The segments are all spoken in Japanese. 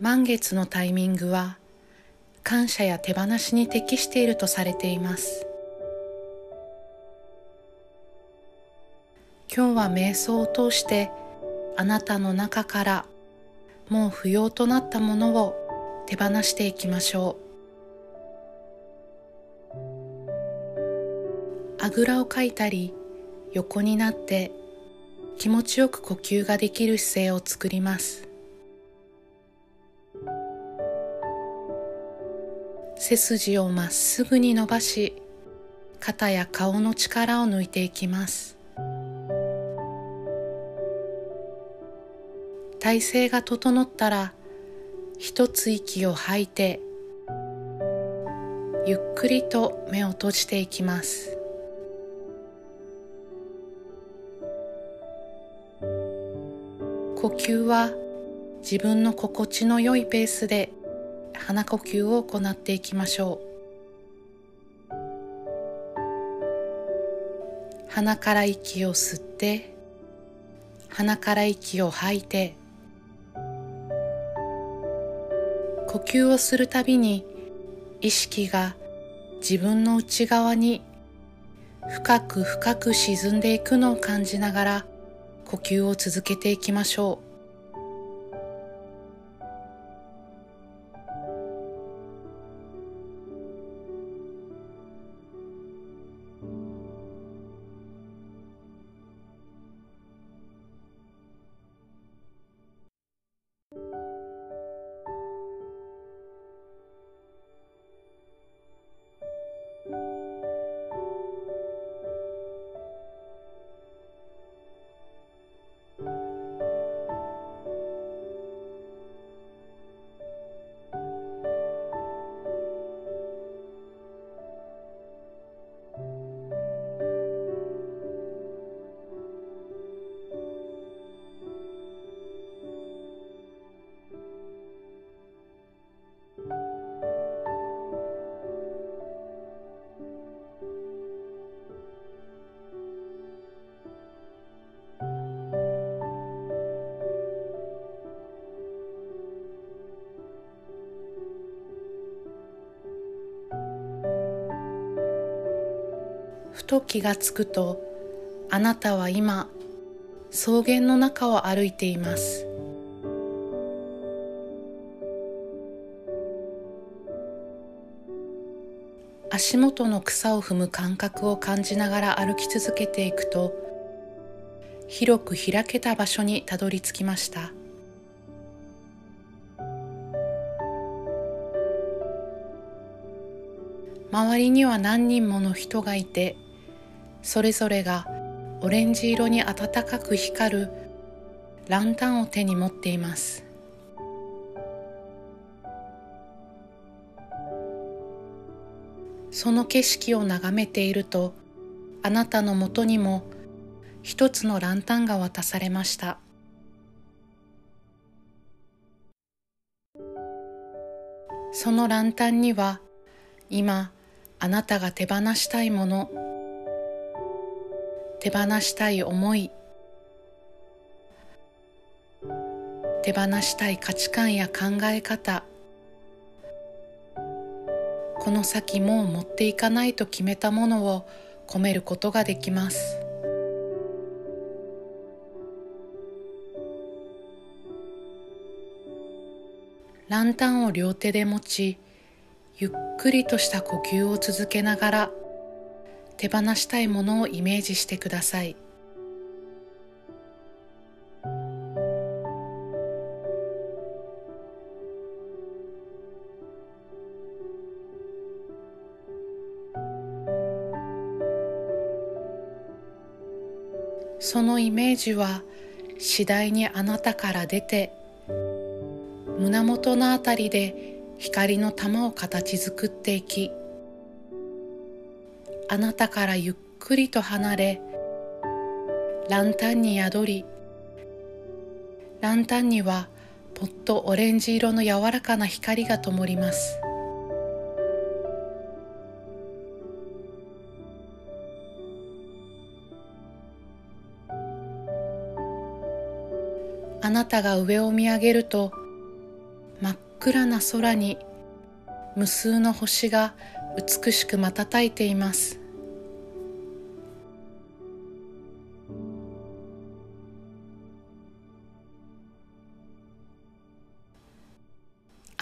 満月のタイミングは感謝や手放しに適しているとされています。今日は瞑想を通してあなたの中からもう不要となったものを手放していきましょう。あぐらをかいたり横になって気持ちよく呼吸ができる姿勢を作ります。背筋をまっすぐに伸ばし肩や顔の力を抜いていきます。体勢が整ったら一つ息を吐いてゆっくりと目を閉じていきます。呼吸は自分の心地の良いペースで鼻呼吸を行っていきましょう。鼻から息を吸って鼻から息を吐いて呼吸をするたびに意識が自分の内側に深く深く沈んでいくのを感じながら呼吸を続けていきましょう。ふと気がつくとあなたは今草原の中を歩いています。足元の草を踏む感覚を感じながら歩き続けていくと広く開けた場所にたどり着きました。周りには何人もの人がいてそれぞれがオレンジ色に暖かく光るランタンを手に持っています。その景色を眺めているとあなたのもとにも一つのランタンが渡されました。そのランタンには今あなたが手放したいもの手放したい思い。手放したい価値観や考え方。この先もう持っていかないと決めたものを込めることができます。ランタンを両手で持ちゆっくりとした呼吸を続けながら手放したいものをイメージしてください。そのイメージは次第にあなたから出て胸元のあたりで光の玉を形作っていきあなたからゆっくりと離れランタンに宿りランタンにはぽっとオレンジ色の柔らかな光が灯ります。あなたが上を見上げると真っ暗な空に無数の星が美しく瞬いています。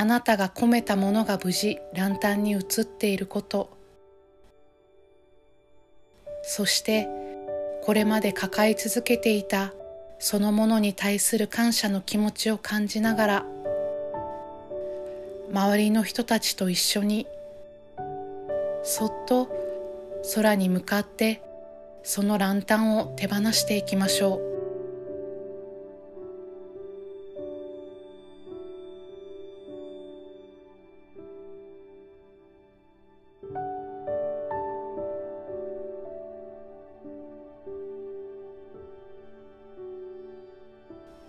あなたが込めたものが無事ランタンに映っていること。そしてこれまで抱え続けていたそのものに対する感謝の気持ちを感じながら周りの人たちと一緒にそっと空に向かってそのランタンを手放していきましょう。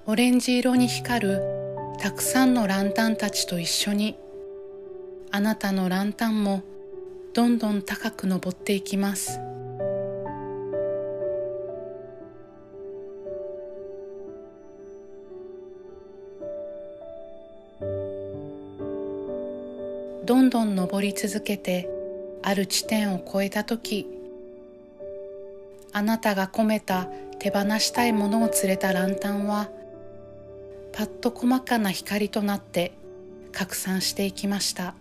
オレンジ色に光るたくさんのランタンたちと一緒にあなたのランタンもどんどん高く登っていきます。どんどん登り続けてある地点を越えた時あなたが込めた手放したいものを連れたランタンはパッと細かな光となって拡散していきました。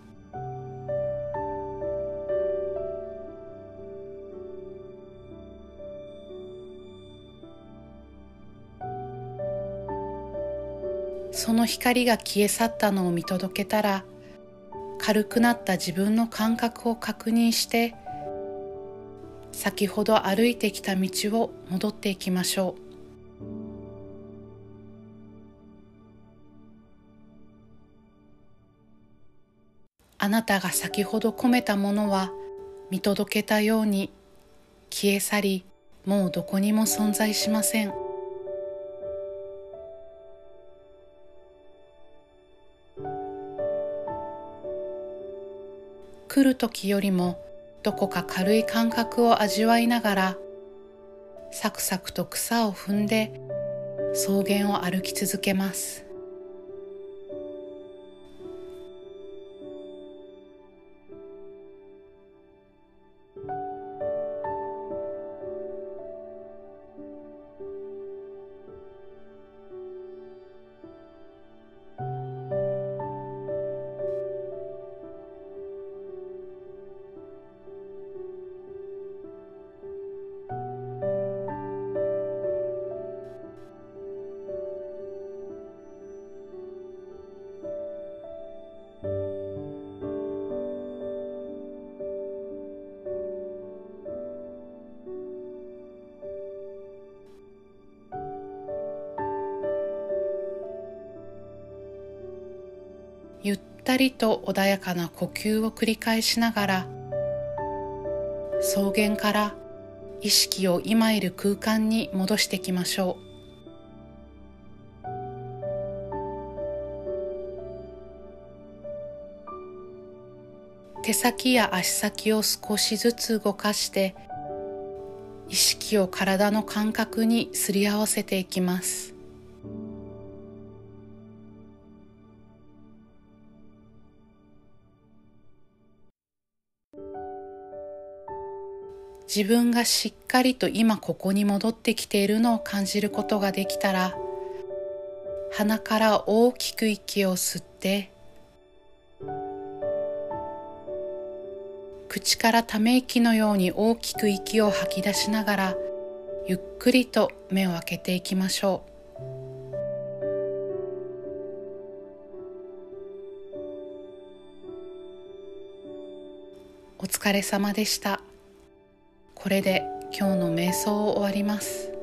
その光が消え去ったのを見届けたら軽くなった自分の感覚を確認して先ほど歩いてきた道を戻っていきましょう。なたが先ほど込めたものは見届けたように消え去りもうどこにも存在しません。来る時よりもどこか軽い感覚を味わいながらサクサクと草を踏んで草原を歩き続けます。ったりと穏やかな呼吸を繰り返しながら草原から意識を今いる空間に戻していきましょう。手先や足先を少しずつ動かして意識を体の感覚にすり合わせていきます。自分がしっかりと今ここに戻ってきているのを感じることができたら鼻から大きく息を吸って口からため息のように大きく息を吐き出しながらゆっくりと目を開けていきましょうお疲れ様でした。これで今日の瞑想を終わります。